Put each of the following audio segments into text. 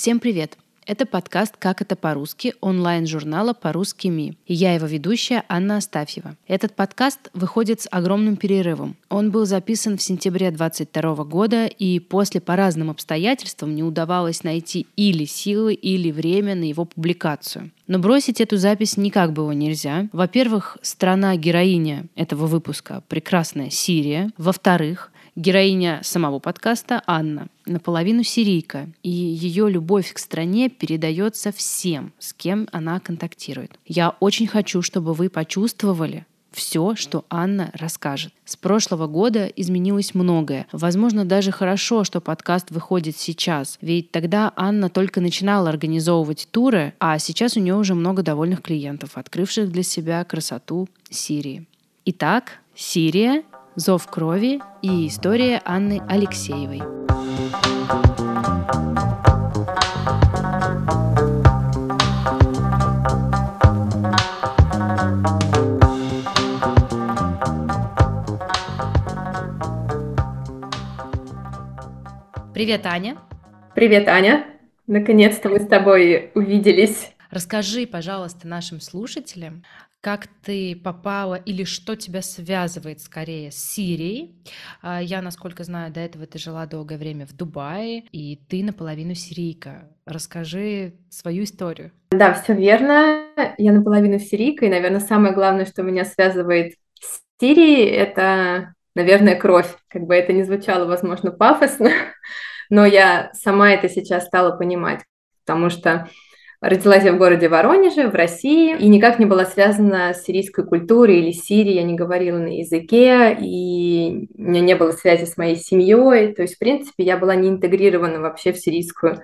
Всем привет! Это подкаст «Как это по-русски» онлайн-журнала «По-русски МИ». И я его ведущая Анна Астафьева. Этот подкаст выходит с огромным перерывом. Он был записан в сентябре 2022 года, и после по разным обстоятельствам не удавалось найти или силы, или время на его публикацию. Но бросить эту запись никак было нельзя. Во-первых, страна-героиня этого выпуска — прекрасная Сирия. Во-вторых, Героиня самого подкаста Анна, наполовину сирийка, и ее любовь к стране передается всем, с кем она контактирует. Я очень хочу, чтобы вы почувствовали, все, что Анна расскажет. С прошлого года изменилось многое. Возможно, даже хорошо, что подкаст выходит сейчас. Ведь тогда Анна только начинала организовывать туры, а сейчас у нее уже много довольных клиентов, открывших для себя красоту Сирии. Итак, Сирия «Зов крови» и история Анны Алексеевой. Привет, Аня. Привет, Аня. Наконец-то мы с тобой увиделись. Расскажи, пожалуйста, нашим слушателям, как ты попала или что тебя связывает скорее с Сирией. А, я, насколько знаю, до этого ты жила долгое время в Дубае, и ты наполовину сирийка. Расскажи свою историю. Да, все верно. Я наполовину сирийка, и, наверное, самое главное, что меня связывает с Сирией, это, наверное, кровь. Как бы это ни звучало, возможно, пафосно, но я сама это сейчас стала понимать, потому что Родилась я в городе Воронеже, в России, и никак не была связана с сирийской культурой или Сирией. Я не говорила на языке, и у меня не было связи с моей семьей. То есть, в принципе, я была не интегрирована вообще в сирийскую,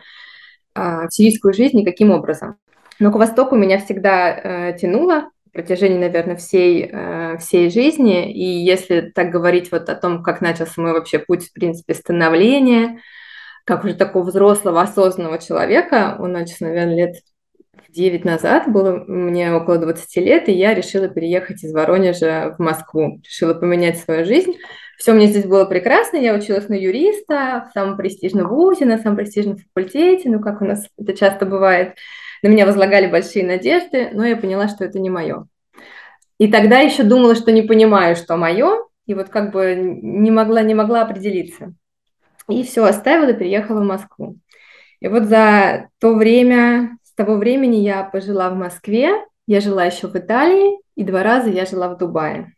а, в сирийскую жизнь никаким образом. Но к востоку меня всегда э, тянуло протяжении, наверное, всей, э, всей жизни. И если так говорить вот о том, как начался мой вообще путь, в принципе, становления – как уже такого взрослого, осознанного человека, он начал, наверное, лет 9 назад, было мне около 20 лет, и я решила переехать из Воронежа в Москву, решила поменять свою жизнь. Все мне здесь было прекрасно, я училась на юриста в самом престижном вузе, на самом престижном факультете, ну, как у нас это часто бывает. На меня возлагали большие надежды, но я поняла, что это не мое. И тогда еще думала, что не понимаю, что мое, и вот как бы не могла, не могла определиться. И все, оставила и переехала в Москву. И вот за то время, с того времени я пожила в Москве, я жила еще в Италии, и два раза я жила в Дубае.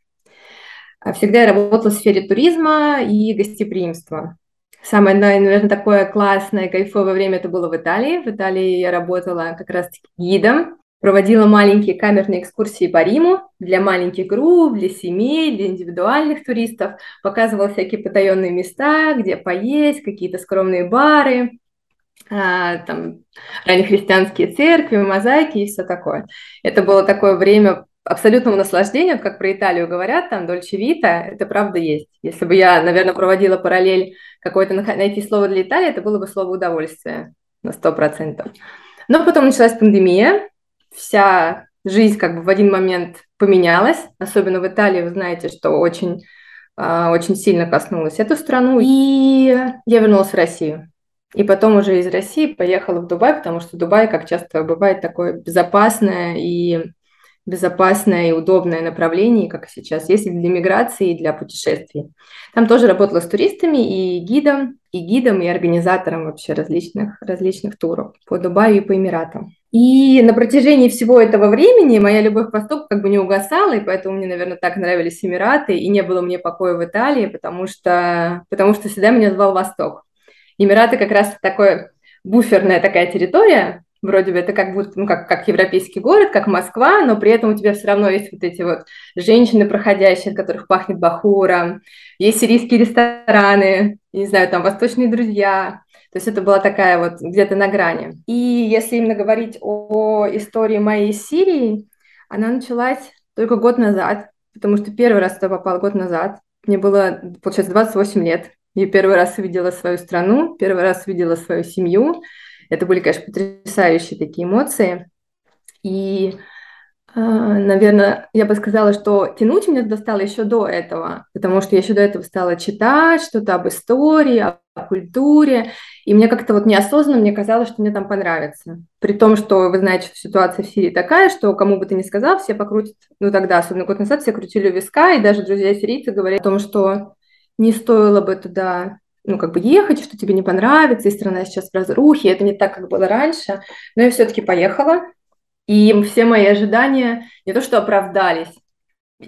А всегда я работала в сфере туризма и гостеприимства. Самое, наверное, такое классное, кайфовое время это было в Италии. В Италии я работала как раз-таки гидом проводила маленькие камерные экскурсии по Риму для маленьких групп, для семей, для индивидуальных туристов, показывала всякие потаенные места, где поесть, какие-то скромные бары, а, там раннехристианские церкви, мозаики и все такое. Это было такое время абсолютного наслаждения, как про Италию говорят, там Дольче Вита, это правда есть. Если бы я, наверное, проводила параллель какое-то найти слово для Италии, это было бы слово удовольствие на сто процентов. Но потом началась пандемия, вся жизнь как бы в один момент поменялась, особенно в Италии, вы знаете, что очень, а, очень сильно коснулась эту страну. И я вернулась в Россию. И потом уже из России поехала в Дубай, потому что Дубай, как часто бывает, такое безопасное и безопасное и удобное направление, как сейчас есть и для миграции, и для путешествий. Там тоже работала с туристами и гидом, и гидом, и организатором вообще различных, различных туров по Дубаю и по Эмиратам. И на протяжении всего этого времени моя любовь к Востоку как бы не угасала, и поэтому мне, наверное, так нравились Эмираты, и не было мне покоя в Италии, потому что, потому что всегда меня звал Восток. Эмираты как раз такое буферная такая территория, вроде бы это как будто, ну, как, как европейский город, как Москва, но при этом у тебя все равно есть вот эти вот женщины проходящие, от которых пахнет бахуром, есть сирийские рестораны, не знаю, там восточные друзья, то есть это была такая вот где-то на грани. И если именно говорить о истории моей Сирии, она началась только год назад, потому что первый раз туда попал год назад. Мне было, получается, 28 лет. Я первый раз увидела свою страну, первый раз увидела свою семью. Это были, конечно, потрясающие такие эмоции. И наверное, я бы сказала, что тянуть меня туда стало еще до этого, потому что я еще до этого стала читать что-то об истории, о культуре, и мне как-то вот неосознанно мне казалось, что мне там понравится. При том, что вы знаете, что ситуация в Сирии такая, что кому бы ты ни сказал, все покрутят, ну тогда, особенно год назад, все крутили у виска, и даже друзья сирийцы говорят о том, что не стоило бы туда ну, как бы ехать, что тебе не понравится, и страна сейчас в разрухе, это не так, как было раньше. Но я все-таки поехала, и все мои ожидания не то что оправдались,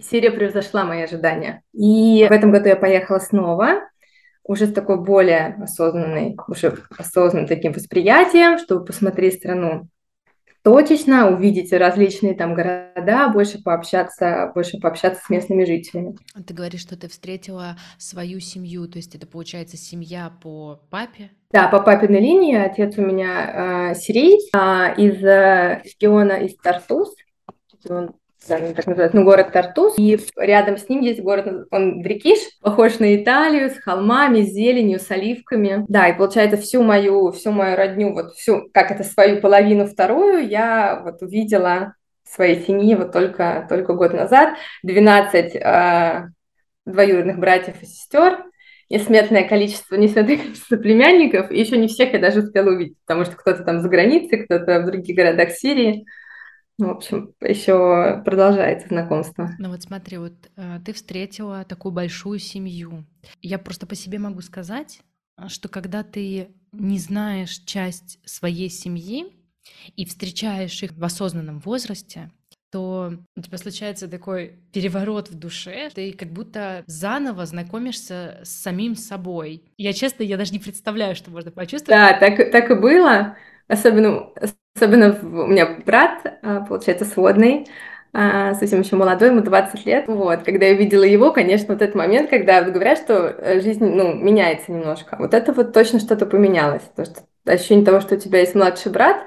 Сирия превзошла мои ожидания. И в этом году я поехала снова, уже с такой более осознанной, уже осознанным таким восприятием, чтобы посмотреть страну точечно, увидеть различные там города, больше пообщаться, больше пообщаться с местными жителями. Ты говоришь, что ты встретила свою семью, то есть это получается семья по папе? Да, по папиной линии. Отец у меня э, сирийц э, из э, региона из Тартус. Он так называется, ну, город Тартус. И рядом с ним есть город, он Дрикиш, похож на Италию, с холмами, с зеленью, с оливками. Да, и получается всю мою, всю мою родню, вот всю, как это, свою половину вторую я вот увидела своей семьи вот только, только год назад. 12 э, двоюродных братьев и сестер, несметное количество, несметное количество племянников, и еще не всех я даже успела увидеть, потому что кто-то там за границей, кто-то в других городах Сирии. Ну, в общем, еще продолжается знакомство. Ну вот смотри, вот э, ты встретила такую большую семью. Я просто по себе могу сказать, что когда ты не знаешь часть своей семьи и встречаешь их в осознанном возрасте, то у тебя случается такой переворот в душе, ты как будто заново знакомишься с самим собой. Я честно, я даже не представляю, что можно почувствовать. Да, так, так и было. Особенно, особенно у меня брат, а, получается, сводный, а, совсем еще молодой, ему 20 лет. Вот, когда я видела его, конечно, вот этот момент, когда говорят, что э, жизнь, ну, меняется немножко. Вот это вот точно что-то поменялось. То, что ощущение того, что у тебя есть младший брат,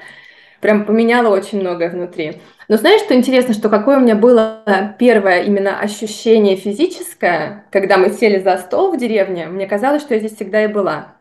прям поменяло очень многое внутри. Но знаешь, что интересно, что какое у меня было первое именно ощущение физическое, когда мы сели за стол в деревне, мне казалось, что я здесь всегда и была.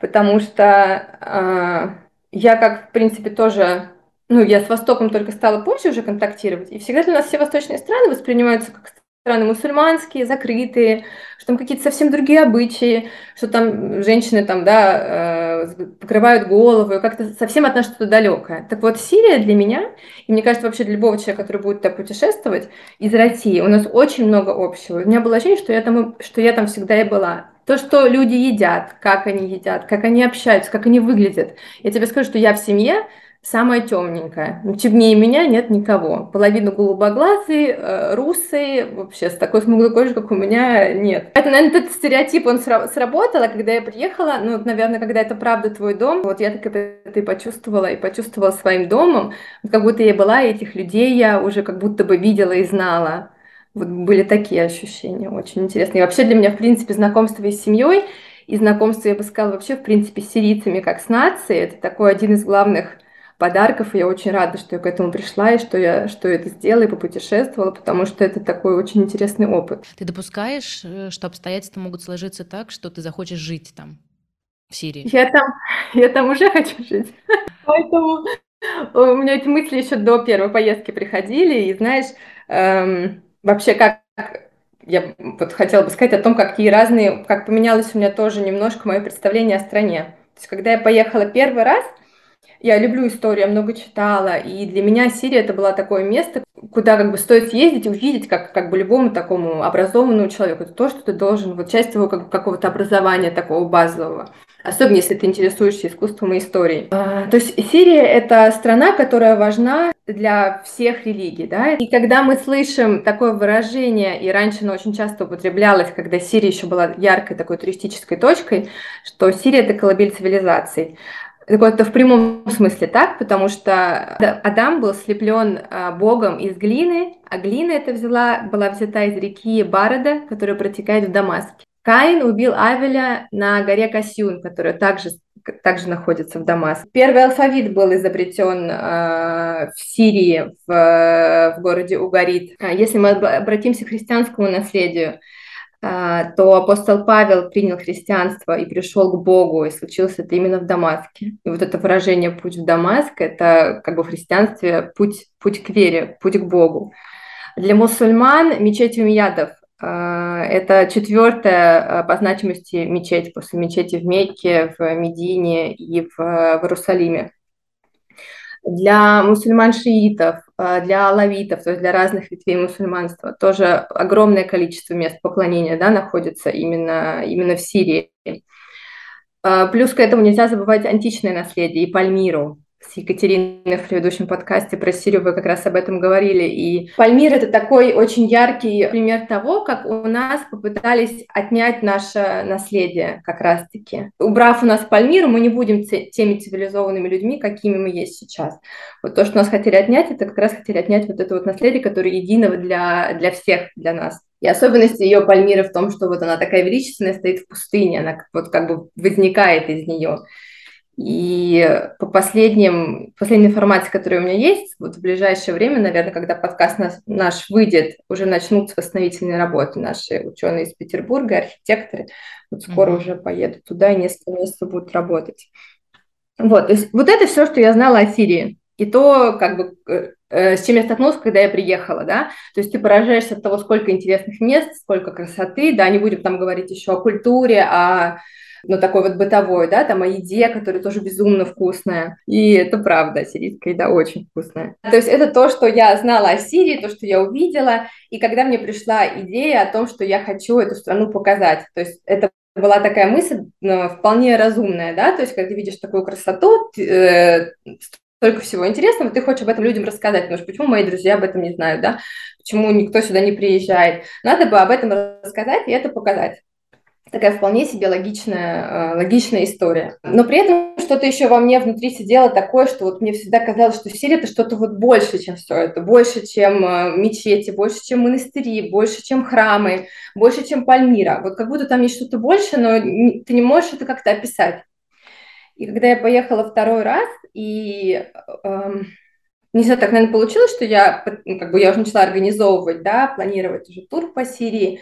Потому что э, я как, в принципе, тоже, ну, я с Востоком только стала позже уже контактировать, и всегда для нас все восточные страны воспринимаются как страны мусульманские, закрытые, что там какие-то совсем другие обычаи, что там женщины там, да, э, покрывают голову, как-то совсем от нас что-то далекое. Так вот, Сирия для меня, и мне кажется, вообще для любого человека, который будет туда путешествовать из России, у нас очень много общего. У меня было ощущение, что я там, что я там всегда и была. То, что люди едят, как они едят, как они общаются, как они выглядят. Я тебе скажу, что я в семье самая темненькая. Ну, темнее меня нет никого. Половина голубоглазый, э, русый, вообще с такой смуглой кожей, как у меня, нет. Это, наверное, этот стереотип, он сработал, а когда я приехала, ну, наверное, когда это правда твой дом, вот я так это и почувствовала, и почувствовала своим домом, как будто я была, этих людей я уже как будто бы видела и знала. Вот были такие ощущения, очень интересные. И вообще для меня, в принципе, знакомство с семьей и знакомство, я бы сказала, вообще, в принципе, с сирийцами как с нацией, это такой один из главных подарков, и я очень рада, что я к этому пришла, и что я, что я это сделала, и попутешествовала, потому что это такой очень интересный опыт. Ты допускаешь, э, что обстоятельства могут сложиться так, что ты захочешь жить там, в Сирии? Я там, я там уже хочу жить, поэтому у меня эти мысли еще до первой поездки приходили, и знаешь, эм, вообще как я вот хотела бы сказать о том, какие разные, как поменялось у меня тоже немножко мое представление о стране. То есть, когда я поехала первый раз, я люблю историю, я много читала, и для меня Сирия это было такое место, куда как бы стоит съездить и увидеть, как, как бы любому такому образованному человеку. Это то, что ты должен, вот часть его как, какого-то образования такого базового. Особенно если ты интересуешься искусством и историей. А, то есть Сирия это страна, которая важна для всех религий, да. И когда мы слышим такое выражение, и раньше оно очень часто употреблялось, когда Сирия еще была яркой такой туристической точкой, что Сирия это колыбель цивилизаций. Это в прямом смысле так, потому что Адам был слеплен а, Богом из глины, а глина эта взяла, была взята из реки Барада, которая протекает в Дамаске. Каин убил Авеля на горе Касюн, которая также, также находится в Дамаске. Первый алфавит был изобретен э, в Сирии, в, в городе Угарит. А если мы обратимся к христианскому наследию, то апостол Павел принял христианство и пришел к Богу, и случилось это именно в Дамаске. И вот это выражение «путь в Дамаск» — это как бы в христианстве путь, путь к вере, путь к Богу. Для мусульман мечеть Умиядов а, это четвертая а, по значимости мечеть после мечети в Мекке, в Медине и в, Иерусалиме. Для мусульман-шиитов, а, для алавитов, то есть для разных ветвей мусульманства, тоже огромное количество мест поклонения да, находится именно, именно в Сирии. Плюс к этому нельзя забывать античное наследие и Пальмиру, с Екатериной в предыдущем подкасте про Сирию вы как раз об этом говорили. И Пальмир — это такой очень яркий пример того, как у нас попытались отнять наше наследие как раз-таки. Убрав у нас Пальмир, мы не будем теми цивилизованными людьми, какими мы есть сейчас. Вот то, что нас хотели отнять, это как раз хотели отнять вот это вот наследие, которое единого для, для всех, для нас. И особенность ее Пальмиры в том, что вот она такая величественная, стоит в пустыне, она вот как бы возникает из нее. И по последним, последней информации, которая у меня есть, вот в ближайшее время, наверное, когда подкаст наш, наш выйдет, уже начнутся восстановительные работы. Наши ученые из Петербурга, архитекторы, вот скоро mm-hmm. уже поедут туда и несколько месяцев будут работать. Вот, то есть вот это все, что я знала о Сирии. И то, как бы, э, э, с чем я столкнулась, когда я приехала, да, то есть ты поражаешься от того, сколько интересных мест, сколько красоты, да, не будем там говорить еще о культуре, о ну, такой вот бытовой, да, там о еде, которая тоже безумно вкусная. И это правда, сирийская еда очень вкусная. То есть это то, что я знала о Сирии, то, что я увидела, и когда мне пришла идея о том, что я хочу эту страну показать, то есть это была такая мысль ну, вполне разумная, да, то есть когда ты видишь такую красоту, э, столько всего интересного, ты хочешь об этом людям рассказать, потому что почему мои друзья об этом не знают, да, почему никто сюда не приезжает. Надо бы об этом рассказать и это показать такая вполне себе логичная, э, логичная история. Но при этом что-то еще во мне внутри сидело такое, что вот мне всегда казалось, что Сирия это что-то вот больше, чем все это, больше, чем э, мечети, больше, чем монастыри, больше, чем храмы, больше, чем Пальмира. Вот как будто там есть что-то больше, но ты не можешь это как-то описать. И когда я поехала второй раз, и эм, не знаю, так, наверное, получилось, что я, ну, как бы я уже начала организовывать, да, планировать уже тур по Сирии,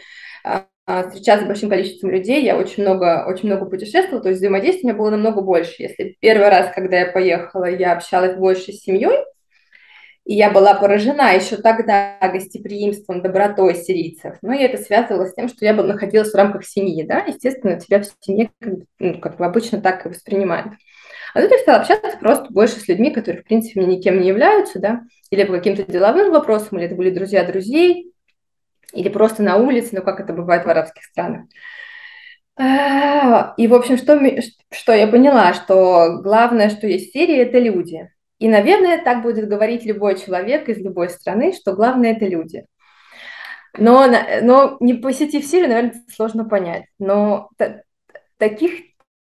встречаться с большим количеством людей, я очень много, очень много путешествовала, то есть взаимодействия у меня было намного больше. Если первый раз, когда я поехала, я общалась больше с семьей, и я была поражена еще тогда гостеприимством, добротой сирийцев. Но я это связывала с тем, что я находилась в рамках семьи, да, естественно, тебя в семье ну, как бы обычно так и воспринимают. А тут я стала общаться просто больше с людьми, которые, в принципе, никем не являются, да, или по каким-то деловым вопросам, или это были друзья друзей, или просто на улице, ну, как это бывает в арабских странах. А, и, в общем, что, что я поняла, что главное, что есть в Сирии, это люди. И, наверное, так будет говорить любой человек из любой страны, что главное – это люди. Но, но не посетив Сирию, наверное, сложно понять. Но таких,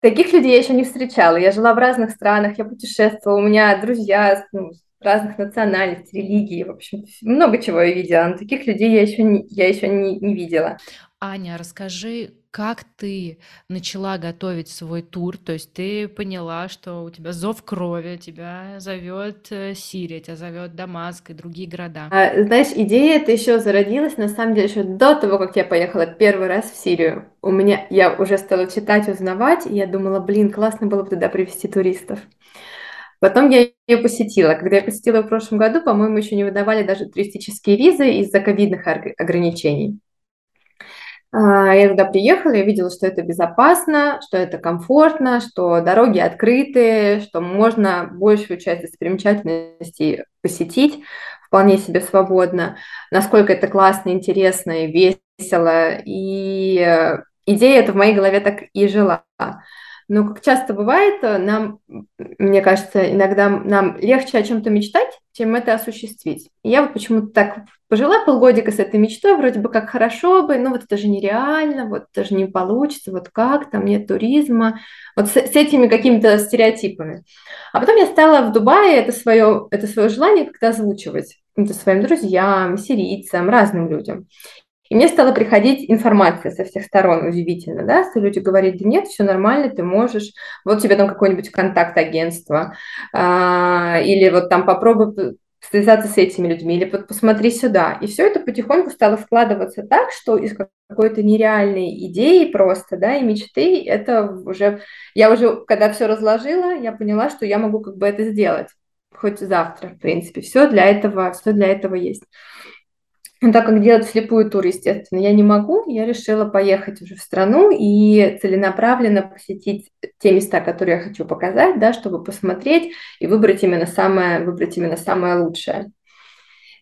таких людей я еще не встречала. Я жила в разных странах, я путешествовала, у меня друзья ну, разных национальностей, религий, в общем, много чего я видела, но таких людей я еще не, я еще не, не видела. Аня, расскажи, как ты начала готовить свой тур? То есть ты поняла, что у тебя зов крови, тебя зовет э, Сирия, тебя зовет Дамаск и другие города. А, знаешь, идея это еще зародилась, на самом деле, еще до того, как я поехала первый раз в Сирию. У меня, я уже стала читать, узнавать, и я думала, блин, классно было бы туда привезти туристов. Потом я ее посетила. Когда я посетила в прошлом году, по-моему, еще не выдавали даже туристические визы из-за ковидных ограничений. А, я туда приехала, я видела, что это безопасно, что это комфортно, что дороги открыты, что можно большую часть достопримечательностей посетить вполне себе свободно, насколько это классно, интересно и весело. И э, идея эта в моей голове так и жила. Но, как часто бывает, э, нам, мне кажется, иногда нам легче о чем-то мечтать, чем это осуществить. И я вот почему-то так пожила полгодика с этой мечтой, вроде бы как хорошо бы, ну вот это же нереально, вот это же не получится, вот как, там нет туризма, вот с, с этими какими-то стереотипами. А потом я стала в Дубае это свое, это свое желание как-то озвучивать это своим друзьям, сирийцам, разным людям. И мне стала приходить информация со всех сторон, удивительно, да, что люди говорят, да нет, все нормально, ты можешь, вот тебе там какой-нибудь контакт агентства, а, или вот там попробуй связаться с этими людьми, или вот посмотри сюда. И все это потихоньку стало складываться так, что из какой-то нереальной идеи просто, да, и мечты, это уже, я уже, когда все разложила, я поняла, что я могу как бы это сделать, хоть завтра, в принципе, все для этого, все для этого есть. Но так как делать слепую тур, естественно, я не могу, я решила поехать уже в страну и целенаправленно посетить те места, которые я хочу показать, да, чтобы посмотреть и выбрать именно самое, выбрать именно самое лучшее.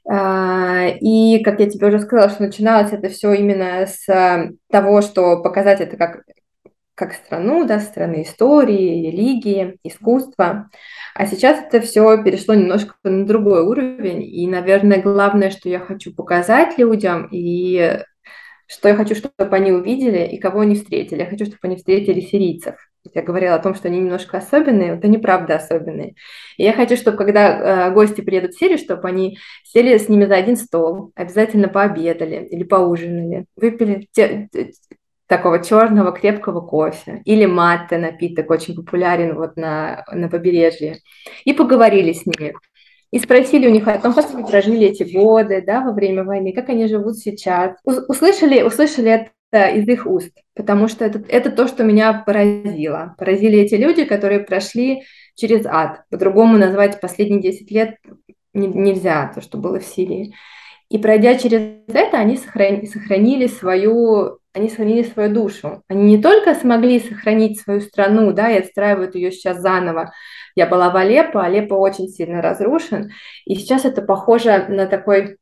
А, и, как я тебе уже сказала, что начиналось это все именно с того, что показать это как, как страну, да, страны истории, религии, искусства. А сейчас это все перешло немножко на другой уровень. И, наверное, главное, что я хочу показать людям, и что я хочу, чтобы они увидели, и кого они встретили. Я хочу, чтобы они встретили сирийцев. Я говорила о том, что они немножко особенные, это неправда особенные. И я хочу, чтобы когда э, гости приедут в Сирию, чтобы они сели с ними за один стол, обязательно пообедали или поужинали, выпили те, такого черного крепкого кофе или матте напиток, очень популярен вот на, на побережье, и поговорили с ними. И спросили у них о том, как они прожили эти годы, да, во время войны, как они живут сейчас. Услышали, услышали это из их уст, потому что это, это то, что меня поразило. Поразили эти люди, которые прошли через ад. По-другому назвать последние 10 лет нельзя, то, что было в Сирии. И пройдя через это, они сохранили, сохранили свою они сохранили свою душу. Они не только смогли сохранить свою страну, да, и отстраивают ее сейчас заново. Я была в Алеппо, Алеппо очень сильно разрушен, и сейчас это похоже на такой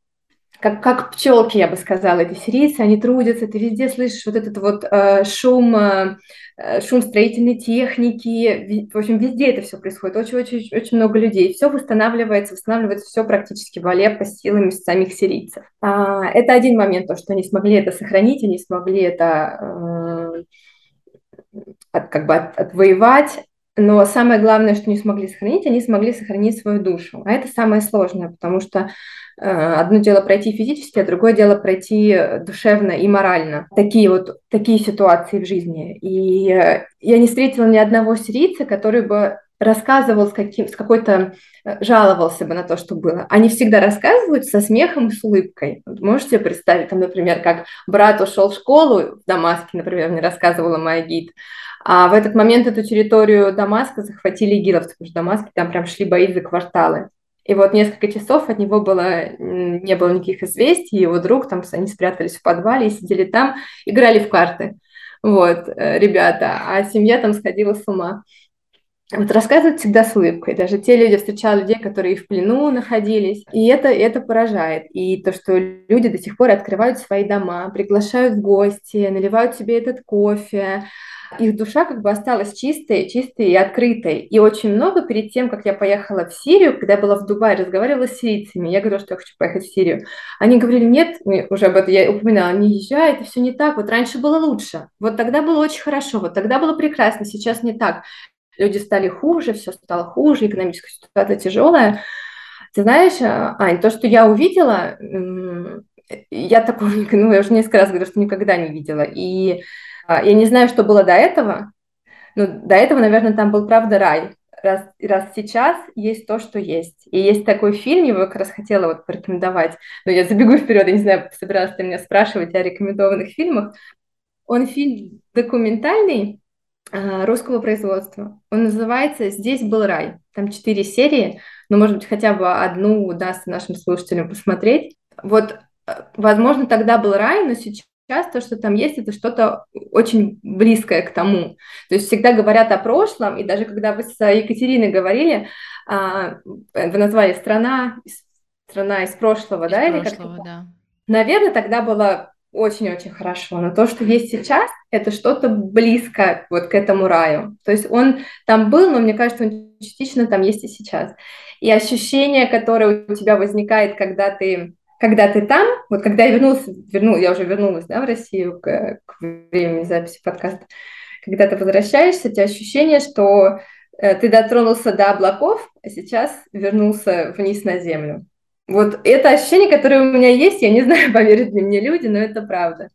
как, как пчелки, я бы сказала, эти сирийцы, они трудятся, ты везде слышишь вот этот вот э, шум, э, э шум строительной техники, в общем, везде это все происходит, очень-очень очень много людей, все восстанавливается, восстанавливается все практически в Алеппо силами самих сирийцев. А, это один момент, то, что они смогли это сохранить, они смогли это э, от, как бы от, отвоевать, но самое главное, что не смогли сохранить, они смогли сохранить свою душу. А это самое сложное, потому что Э, одно дело пройти физически, а другое дело пройти душевно и морально. Такие вот такие ситуации в жизни. И э, я не встретила ни одного сирийца, который бы рассказывал с, каким, с какой-то, э, жаловался бы на то, что было. Они всегда рассказывают со смехом и с улыбкой. Можете представить, там, например, как брат ушел в школу в Дамаске, например, мне рассказывала моя гид, а в этот момент эту территорию Дамаска захватили игиловцы, потому что в Дамаске там прям шли бои за кварталы. И вот несколько часов от него было, не было никаких известий, его друг, там, они спрятались в подвале и сидели там, играли в карты, вот, э, ребята, а семья там сходила с ума. Вот рассказывают всегда с улыбкой. Даже те люди, встречали людей, которые в плену находились. И это, это поражает. И то, что люди до сих пор открывают свои дома, приглашают в гости, наливают себе этот кофе, их душа как бы осталась чистой, чистой и открытой. И очень много перед тем, как я поехала в Сирию, когда я была в Дубае, разговаривала с сирийцами, я говорила, что я хочу поехать в Сирию. Они говорили, нет, уже об этом я упоминала, не езжай, это все не так, вот раньше было лучше, вот тогда было очень хорошо, вот тогда было прекрасно, сейчас не так. Люди стали хуже, все стало хуже, экономическая ситуация тяжелая. Ты знаешь, а, Ань, то, что я увидела, я такого, ну, я уже несколько раз говорю, что никогда не видела. И а, я не знаю, что было до этого, но до этого, наверное, там был правда рай. Раз, раз сейчас есть то, что есть. И есть такой фильм, его как раз хотела вот порекомендовать, но я забегу вперед, я не знаю, собиралась ты меня спрашивать о рекомендованных фильмах. Он фильм документальный, а, русского производства. Он называется «Здесь был рай». Там четыре серии, но, может быть, хотя бы одну удастся нашим слушателям посмотреть. Вот, возможно, тогда был рай, но сейчас сейчас то, что там есть, это что-то очень близкое к тому. То есть всегда говорят о прошлом, и даже когда вы с Екатериной говорили, а, вы назвали страна, страна из прошлого, из да? Прошлого, или да. Наверное, тогда было очень-очень хорошо. Но то, что есть сейчас, это что-то близко вот к этому раю. То есть он там был, но мне кажется, он частично там есть и сейчас. И ощущение, которое у тебя возникает, когда ты когда ты там, вот когда я вернулась, верну, я уже вернулась да, в Россию к, к времени записи подкаста, когда ты возвращаешься, у тебя ощущение, что э, ты дотронулся до облаков, а сейчас вернулся вниз на землю. Вот это ощущение, которое у меня есть, я не знаю, поверят ли мне люди, но это правда.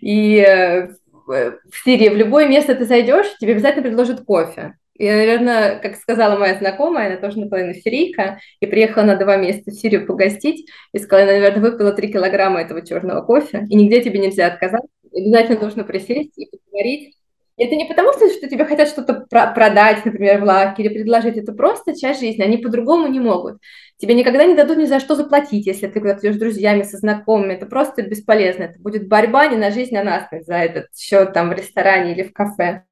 И э, в Сирии в любое место ты зайдешь, тебе обязательно предложат кофе Я, наверное, как сказала моя знакомая, она тоже наполовину сирийка, и приехала на два месяца в Сирию погостить, и сказала, я, наверное, выпила три килограмма этого черного кофе, и нигде тебе нельзя отказаться, обязательно нужно присесть и поговорить. Это не потому, что, что тебе хотят что-то про- продать, например, в лавке или предложить. Это просто часть жизни. Они по-другому не могут. Тебе никогда не дадут ни за что заплатить, если ты куда-то идешь с друзьями, со знакомыми. Это просто бесполезно. Это будет борьба не на жизнь, а на смерть за этот счет там в ресторане или в кафе.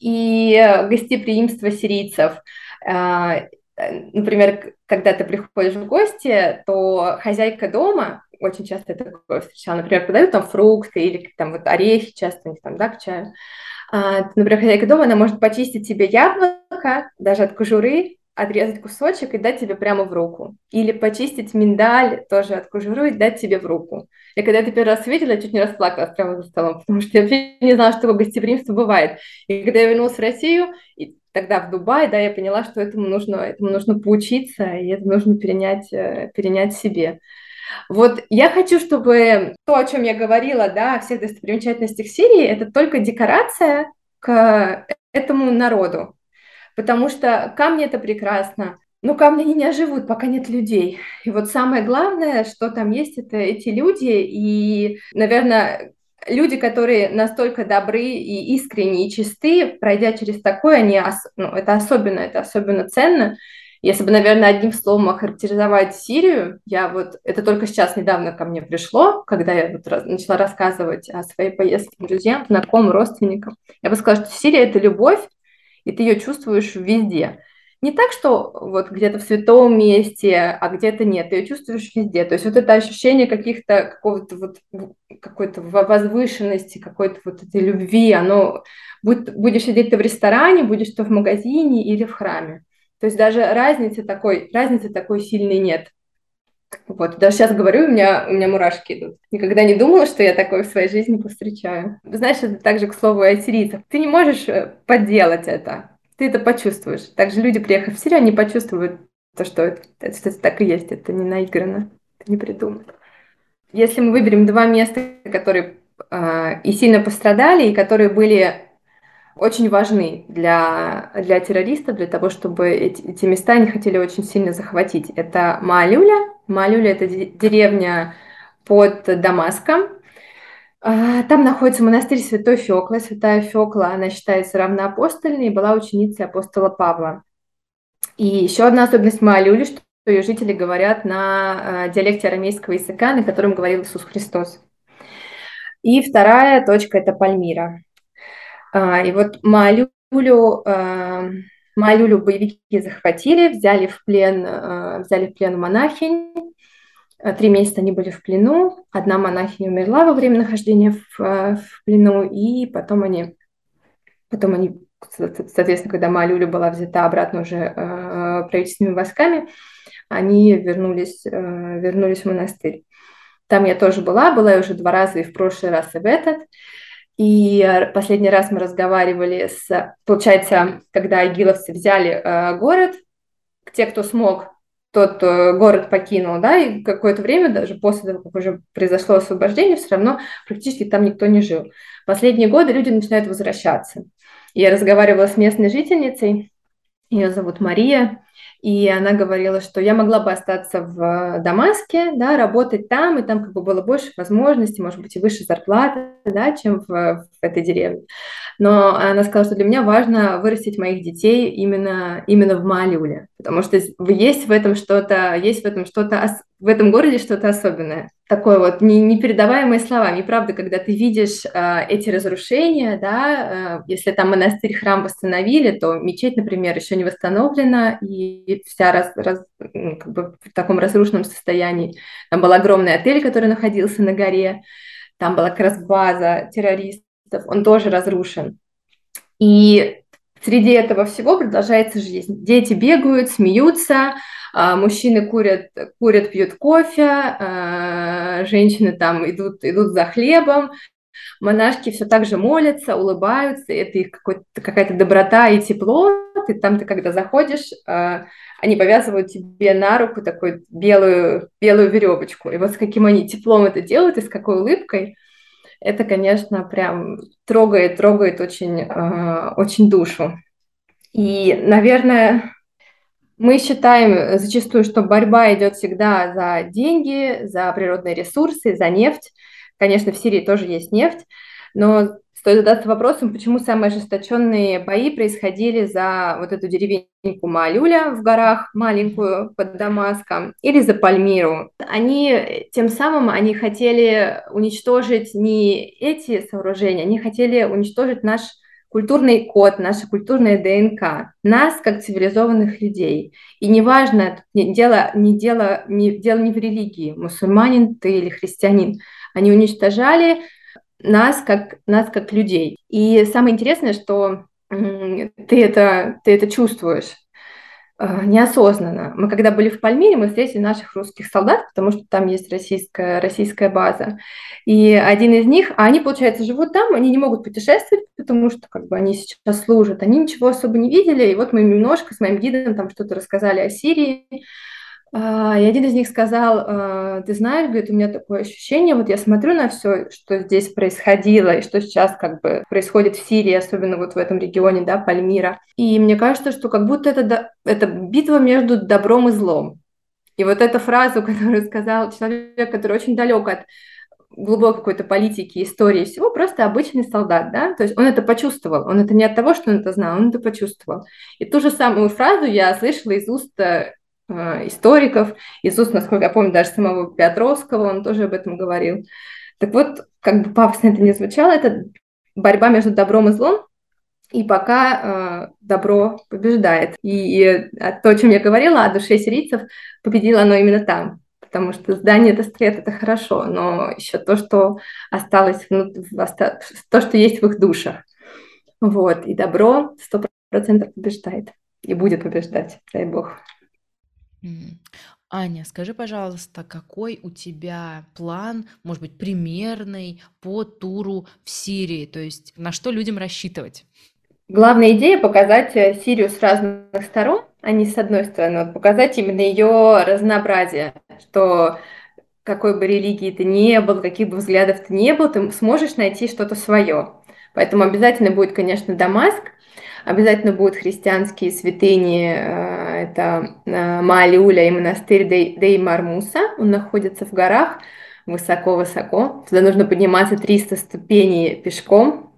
И гостеприимство сирийцев. А, например, когда ты приходишь в гости, то хозяйка дома, очень часто это такое встречала, например, подают там фрукты или там вот орехи часто у них там, да, к чаю. А, например, хозяйка дома, она может почистить тебе яблоко, даже от кожуры, отрезать кусочек и дать тебе прямо в руку. Или почистить миндаль тоже от кожуры и дать тебе в руку. И когда я это первый раз видела, я чуть не расплакалась прямо за столом, потому что я вообще не знала, что такое гостеприимство бывает. И когда я вернулась в Россию, и тогда в Дубае, да, я поняла, что этому нужно, этому нужно поучиться, и это нужно перенять, э, перенять себе. Вот я хочу, чтобы то, о чем я говорила, да, о всех достопримечательностях Сирии, это только декорация к этому народу. Потому что камни это прекрасно, но камни не оживут, пока нет людей. И вот самое главное, что там есть, это эти люди. И, наверное, люди, которые настолько добры и искренние и чисты, пройдя через такое, они, ну, это особенно, это особенно ценно. Если бы, наверное, одним словом охарактеризовать Сирию, я вот, это только сейчас недавно ко мне пришло, когда я вот раз, начала рассказывать о своей поездке друзьям, знакомым, родственникам. Я бы сказала, что Сирия – это любовь, и ты ее чувствуешь везде. Не так, что вот где-то в святом месте, а где-то нет, ты ее чувствуешь везде. То есть вот это ощущение каких-то, какого-то вот, какой-то возвышенности, какой-то вот этой любви, оно, будь, будешь сидеть ты в ресторане, будешь ты в магазине или в храме. То есть даже разницы такой, разницы такой сильной нет. Вот, даже сейчас говорю, у меня, у меня мурашки идут. Никогда не думала, что я такое в своей жизни повстречаю. Знаешь, это также, к слову, о сирийцах. Ты не можешь э, подделать это. Ты это почувствуешь. Также люди, приехав в Сирию, они почувствуют то, что это, это, это так и есть. Это не наиграно, это не придумано. Если мы выберем два места, которые э, и сильно пострадали, и которые были очень важны для, для террористов, для того, чтобы эти, эти места они хотели очень сильно захватить. Это Маалюля. Маалюля – это деревня под Дамаском. А, там находится монастырь Святой Феклы. Святая Фекла, она считается равноапостольной и была ученицей апостола Павла. И еще одна особенность Маалюли, что ее жители говорят на а, диалекте арамейского языка, на котором говорил Иисус Христос. И вторая точка – это Пальмира. А, и вот Малюлю, а, Малюлю боевики захватили, взяли в плен, а, взяли в плен монахинь. Три месяца они были в плену. Одна монахиня умерла во время нахождения в, в плену, и потом они, потом они, соответственно, когда Малюля была взята обратно уже правительственными войсками, они вернулись, вернулись в монастырь. Там я тоже была, была я уже два раза и в прошлый раз, и в этот. И э, последний раз мы разговаривали с, получается, когда агиловцы взяли э, город, те, кто смог, тот э, город покинул, да, и какое-то время, даже после того, как уже произошло освобождение, все равно практически там никто не жил. Последние годы люди начинают возвращаться. Я разговаривала с местной жительницей, ее зовут Мария, и она говорила, что я могла бы остаться в Дамаске, да, работать там, и там как бы было больше возможностей, может быть, и выше зарплата, да, чем в, в этой деревне. Но она сказала, что для меня важно вырастить моих детей именно, именно в Малиуле, потому что есть в этом что-то, есть в этом что-то, в этом городе что-то особенное такое вот не, непередаваемые словами. И правда, когда ты видишь э, эти разрушения, да, э, если там монастырь, храм восстановили, то мечеть, например, еще не восстановлена, и вся раз, раз, ну, как бы в таком разрушенном состоянии. Там был огромный отель, который находился на горе, там была как раз база террористов, он тоже разрушен. И среди этого всего продолжается жизнь. Дети бегают, смеются, мужчины курят, курят, пьют кофе, а, женщины там идут, идут за хлебом, монашки все так же молятся, улыбаются, это их какая-то доброта и тепло, ты там ты когда заходишь, а, они повязывают тебе на руку такую белую, белую веревочку, и вот с каким они теплом это делают и с какой улыбкой, это, конечно, прям трогает, трогает очень, очень душу. И, наверное, мы считаем зачастую, что борьба идет всегда за деньги, за природные ресурсы, за нефть. Конечно, в Сирии тоже есть нефть, но стоит задаться вопросом, почему самые ожесточенные бои происходили за вот эту деревеньку Малюля в горах, маленькую под Дамаском, или за Пальмиру. Они тем самым они хотели уничтожить не эти сооружения, они хотели уничтожить наш культурный код, наша культурная ДНК, нас как цивилизованных людей. И неважно, дело не, дело, не, дело не в религии, мусульманин ты или христианин, они уничтожали нас как, нас как людей. И самое интересное, что ты это, ты это чувствуешь неосознанно. Мы когда были в Пальмире, мы встретили наших русских солдат, потому что там есть российская, российская база. И один из них, а они, получается, живут там, они не могут путешествовать, потому что как бы они сейчас служат, они ничего особо не видели. И вот мы немножко с моим гидом там что-то рассказали о Сирии, и один из них сказал, «А, ты знаешь, говорит, у меня такое ощущение, вот я смотрю на все, что здесь происходило, и что сейчас как бы происходит в Сирии, особенно вот в этом регионе, да, Пальмира. И мне кажется, что как будто это, это битва между добром и злом. И вот эту фразу, которую сказал человек, который очень далек от глубокой какой-то политики, истории всего, просто обычный солдат, да, то есть он это почувствовал, он это не от того, что он это знал, он это почувствовал. И ту же самую фразу я слышала из уст Э, историков, из уст, насколько я помню, даже самого Петровского, он тоже об этом говорил. Так вот, как бы пафосно это не звучало, это борьба между добром и злом, и пока э, добро побеждает. И, и то, о чем я говорила, о душе сирийцев, победило оно именно там. Потому что здание это это хорошо, но еще то, что осталось, внутри, то, что есть в их душах. Вот, и добро сто процентов побеждает и будет побеждать, дай бог. Аня, скажи, пожалуйста, какой у тебя план, может быть, примерный по туру в Сирии? То есть на что людям рассчитывать? Главная идея показать э, Сирию с разных сторон, а не с одной стороны, вот показать именно ее разнообразие, что какой бы религии ты ни был, каких бы взглядов ты ни был, ты сможешь найти что-то свое. Поэтому обязательно будет, конечно, Дамаск, Обязательно будут христианские святыни, э, это э, Маалиуля и монастырь Дей Мармуса, он находится в горах, высоко-высоко. Туда нужно подниматься 300 ступеней пешком,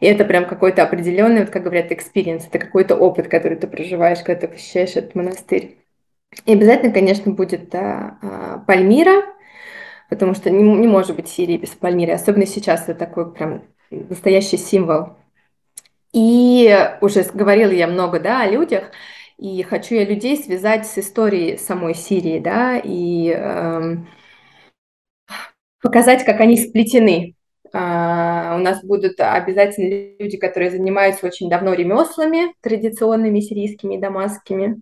и это прям какой-то определенный, вот как говорят, experience, это какой-то опыт, который ты проживаешь, когда ты посещаешь этот монастырь. И обязательно, конечно, будет а, а, Пальмира, потому что не, не может быть Сирии без Пальмиры, особенно сейчас это такой прям настоящий символ и уже говорила я много да, о людях, и хочу я людей связать с историей самой Сирии, да, и э, показать, как они сплетены. Uh, у нас будут обязательно люди, которые занимаются очень давно ремеслами, традиционными сирийскими и дамасскими.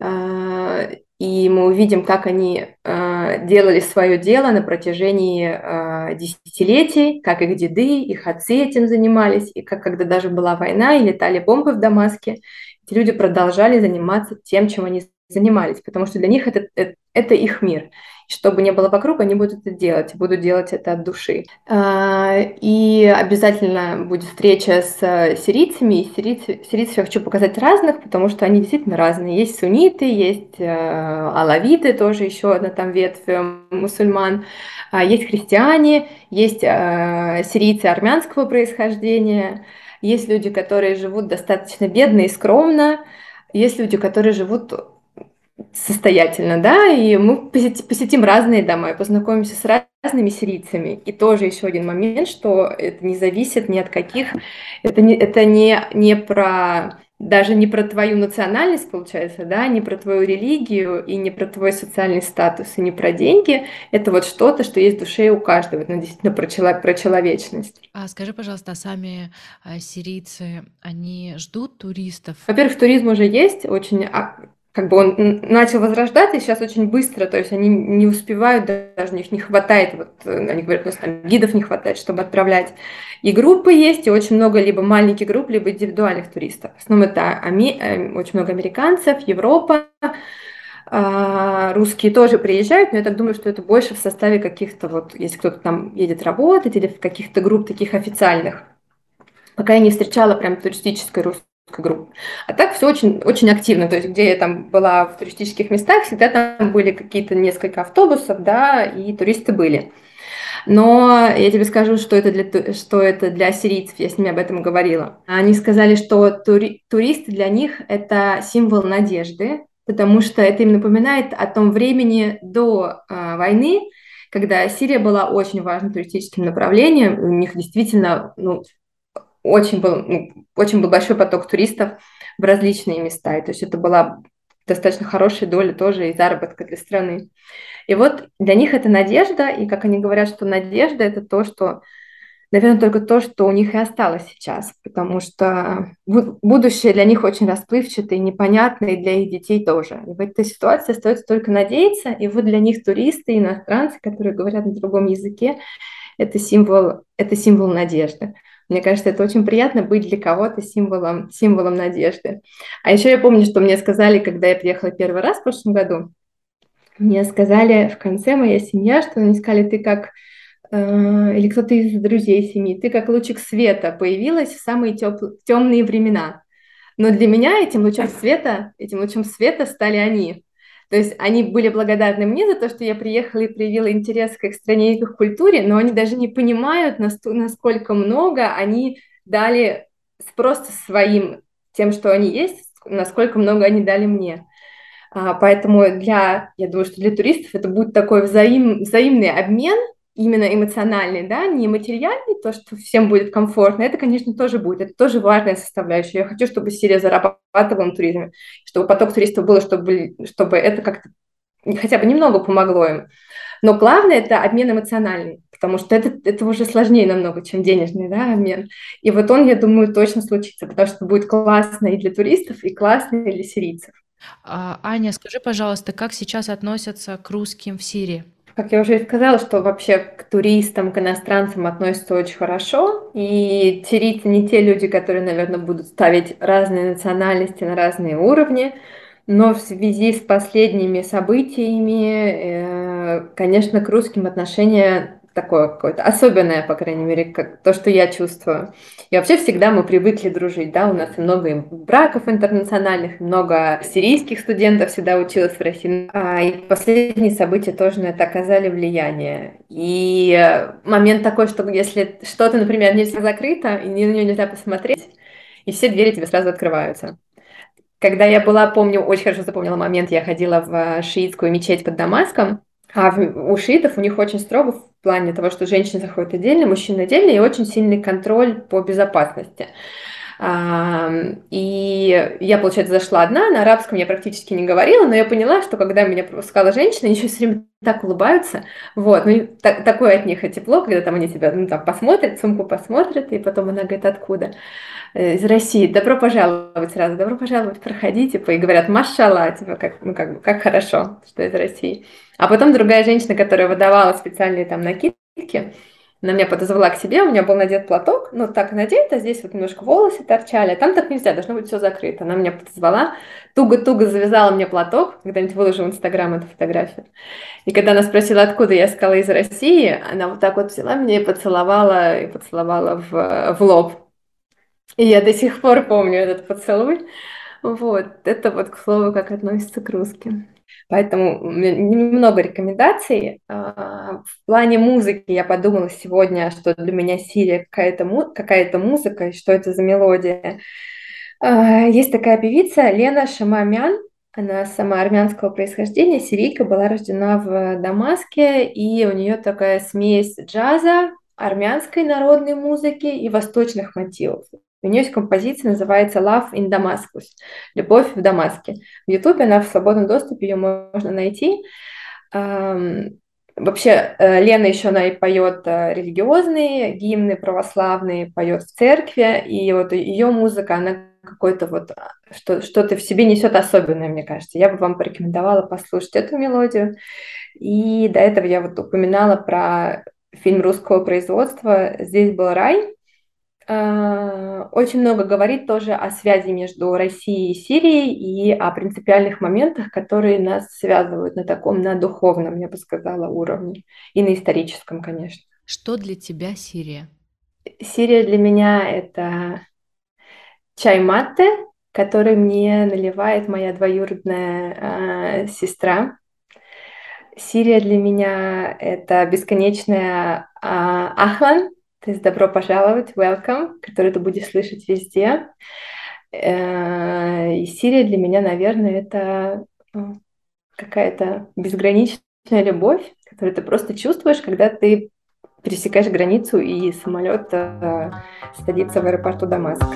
Uh, и мы увидим, как они э, делали свое дело на протяжении э, десятилетий, как их деды, их отцы этим занимались, и как когда даже была война и летали бомбы в Дамаске, эти люди продолжали заниматься тем, чем они занимались, потому что для них это, это, это их мир что бы ни было вокруг, они будут это делать, будут делать это от души. А, и обязательно будет встреча с э, сирийцами. И сирийцы, сирийцев я хочу показать разных, потому что они действительно разные. Есть сунниты, есть э, алавиты, тоже еще одна там ветвь э, мусульман. А, есть христиане, есть сирийцы армянского происхождения. Есть люди, которые живут достаточно бедно и скромно. Есть люди, которые живут состоятельно, да, и мы посетим разные дома и познакомимся с разными сирийцами. И тоже еще один момент, что это не зависит ни от каких, это не, это не, не про даже не про твою национальность, получается, да, не про твою религию и не про твой социальный статус, и не про деньги. Это вот что-то, что есть в душе у каждого. Это действительно про, чело- про человечность. А скажи, пожалуйста, а сами а, сирийцы, они ждут туристов? Во-первых, туризм уже есть, очень как бы он начал возрождаться сейчас очень быстро, то есть они не успевают, даже у них не хватает, вот э, они говорят, у нас там гидов не хватает, чтобы отправлять. И группы есть, и очень много либо маленьких групп, либо индивидуальных туристов. В основном это ами, э, очень много американцев, Европа, а, русские тоже приезжают, но я так думаю, что это больше в составе каких-то вот, если кто-то там едет работать или в каких-то групп таких официальных. Пока я не встречала прям туристической русской группы. А так все очень, очень активно. То есть, где я там была в туристических местах, всегда там были какие-то несколько автобусов, да, и туристы были. Но я тебе скажу, что это для, что это для сирийцев, я с ними об этом говорила. Они сказали, что тури, туристы для них это символ надежды, потому что это им напоминает о том времени до э, войны, когда Сирия была очень важным туристическим направлением, у них действительно ну, очень, был, ну, очень был большой поток туристов в различные места, и то есть это была достаточно хорошая доля тоже и заработка для страны. И вот для них это надежда, и как они говорят, что надежда – это то, что, наверное, только то, что у них и осталось сейчас, потому что будущее для них очень расплывчатое и непонятное, и для их детей тоже. И в этой ситуации остается только надеяться, и вот для них туристы, иностранцы, которые говорят на другом языке, это символ, это символ надежды. Мне кажется, это очень приятно быть для кого-то символом, символом надежды. А еще я помню, что мне сказали, когда я приехала первый раз в прошлом году, мне сказали в конце моя семья, что они сказали, ты как э, или кто-то из друзей семьи, ты как лучик света появилась в самые теп темные времена. Но для меня этим лучом света, этим лучом света стали они. То есть они были благодарны мне за то, что я приехала и проявила интерес к их стране и к их культуре, но они даже не понимают, насколько много они дали просто своим, тем, что они есть, насколько много они дали мне. А, поэтому для, я думаю, что для туристов это будет такой взаим, взаимный обмен, именно эмоциональный, да, не материальный, то, что всем будет комфортно, это, конечно, тоже будет, это тоже важная составляющая. Я хочу, чтобы Сирия зарабатывала на туризме, чтобы поток туристов было, чтобы, чтобы это как-то хотя бы немного помогло им. Но главное – это обмен эмоциональный, потому что это, это уже сложнее намного, чем денежный да, обмен. И вот он, я думаю, точно случится, потому что будет классно и для туристов, и классно и для сирийцев. А, Аня, скажи, пожалуйста, как сейчас относятся к русским в Сирии? Как я уже сказала, что вообще к туристам, к иностранцам относятся очень хорошо. И сирийцы не те люди, которые, наверное, будут ставить разные национальности на разные уровни. Но в связи с последними событиями, э, конечно, к русским отношения такое какое-то особенное, по крайней мере, как то, что я чувствую. И вообще всегда мы привыкли дружить, да, у нас много браков интернациональных, много сирийских студентов всегда училась в России, а, и последние события тоже на это оказали влияние. И момент такой, что если что-то, например, нельзя закрыто, и на нее нельзя посмотреть, и все двери тебе сразу открываются. Когда я была, помню, очень хорошо запомнила момент, я ходила в шиитскую мечеть под Дамаском, а у шиитов у них очень строго в плане того, что женщины заходят отдельно, мужчины отдельно, и очень сильный контроль по безопасности. И я, получается, зашла одна, на арабском я практически не говорила, но я поняла, что когда меня пропускала женщина, они еще все время так улыбаются, вот, ну, так, такое от них тепло, когда там они тебя, ну, там, посмотрят, сумку посмотрят, и потом она говорит, откуда? Э, из России, добро пожаловать сразу, добро пожаловать, проходите, типа, и говорят, машалла, типа, как, ну, как, как хорошо, что из России. А потом другая женщина, которая выдавала специальные там накидки, она меня подозвала к себе, у меня был надет платок, ну так надет, а здесь вот немножко волосы торчали, а там так нельзя, должно быть все закрыто. Она меня подозвала, туго-туго завязала мне платок, когда-нибудь выложу в Инстаграм эту фотографию. И когда она спросила, откуда я сказала из России, она вот так вот взяла меня и поцеловала, и поцеловала в, в лоб. И я до сих пор помню этот поцелуй. Вот, это вот, к слову, как относится к русским. Поэтому немного рекомендаций. А, в плане музыки я подумала сегодня, что для меня Сирия какая-то какая музыка, и что это за мелодия. А, есть такая певица Лена Шамамян, она сама армянского происхождения, сирийка, была рождена в Дамаске, и у нее такая смесь джаза, армянской народной музыки и восточных мотивов. У нее есть композиция, называется Love in Damascus, Любовь в Дамаске. В Ютубе она в свободном доступе, ее можно найти. Вообще, э, Лена еще она и поет э, религиозные гимны православные, поет в церкви, и вот ее музыка, она какой-то вот что, что-то в себе несет особенное, мне кажется. Я бы вам порекомендовала послушать эту мелодию. И до этого я вот упоминала про фильм русского производства «Здесь был рай», очень много говорит тоже о связи между Россией и Сирией и о принципиальных моментах, которые нас связывают на таком, на духовном, я бы сказала, уровне. И на историческом, конечно. Что для тебя Сирия? Сирия для меня это чай матте, который мне наливает моя двоюродная э, сестра. Сирия для меня это бесконечная э, ахлан, то есть добро пожаловать, welcome, который ты будешь слышать везде. Э, и Сирия для меня, наверное, это какая-то безграничная любовь, которую ты просто чувствуешь, когда ты пересекаешь границу и самолет э, садится в аэропорту Дамаска.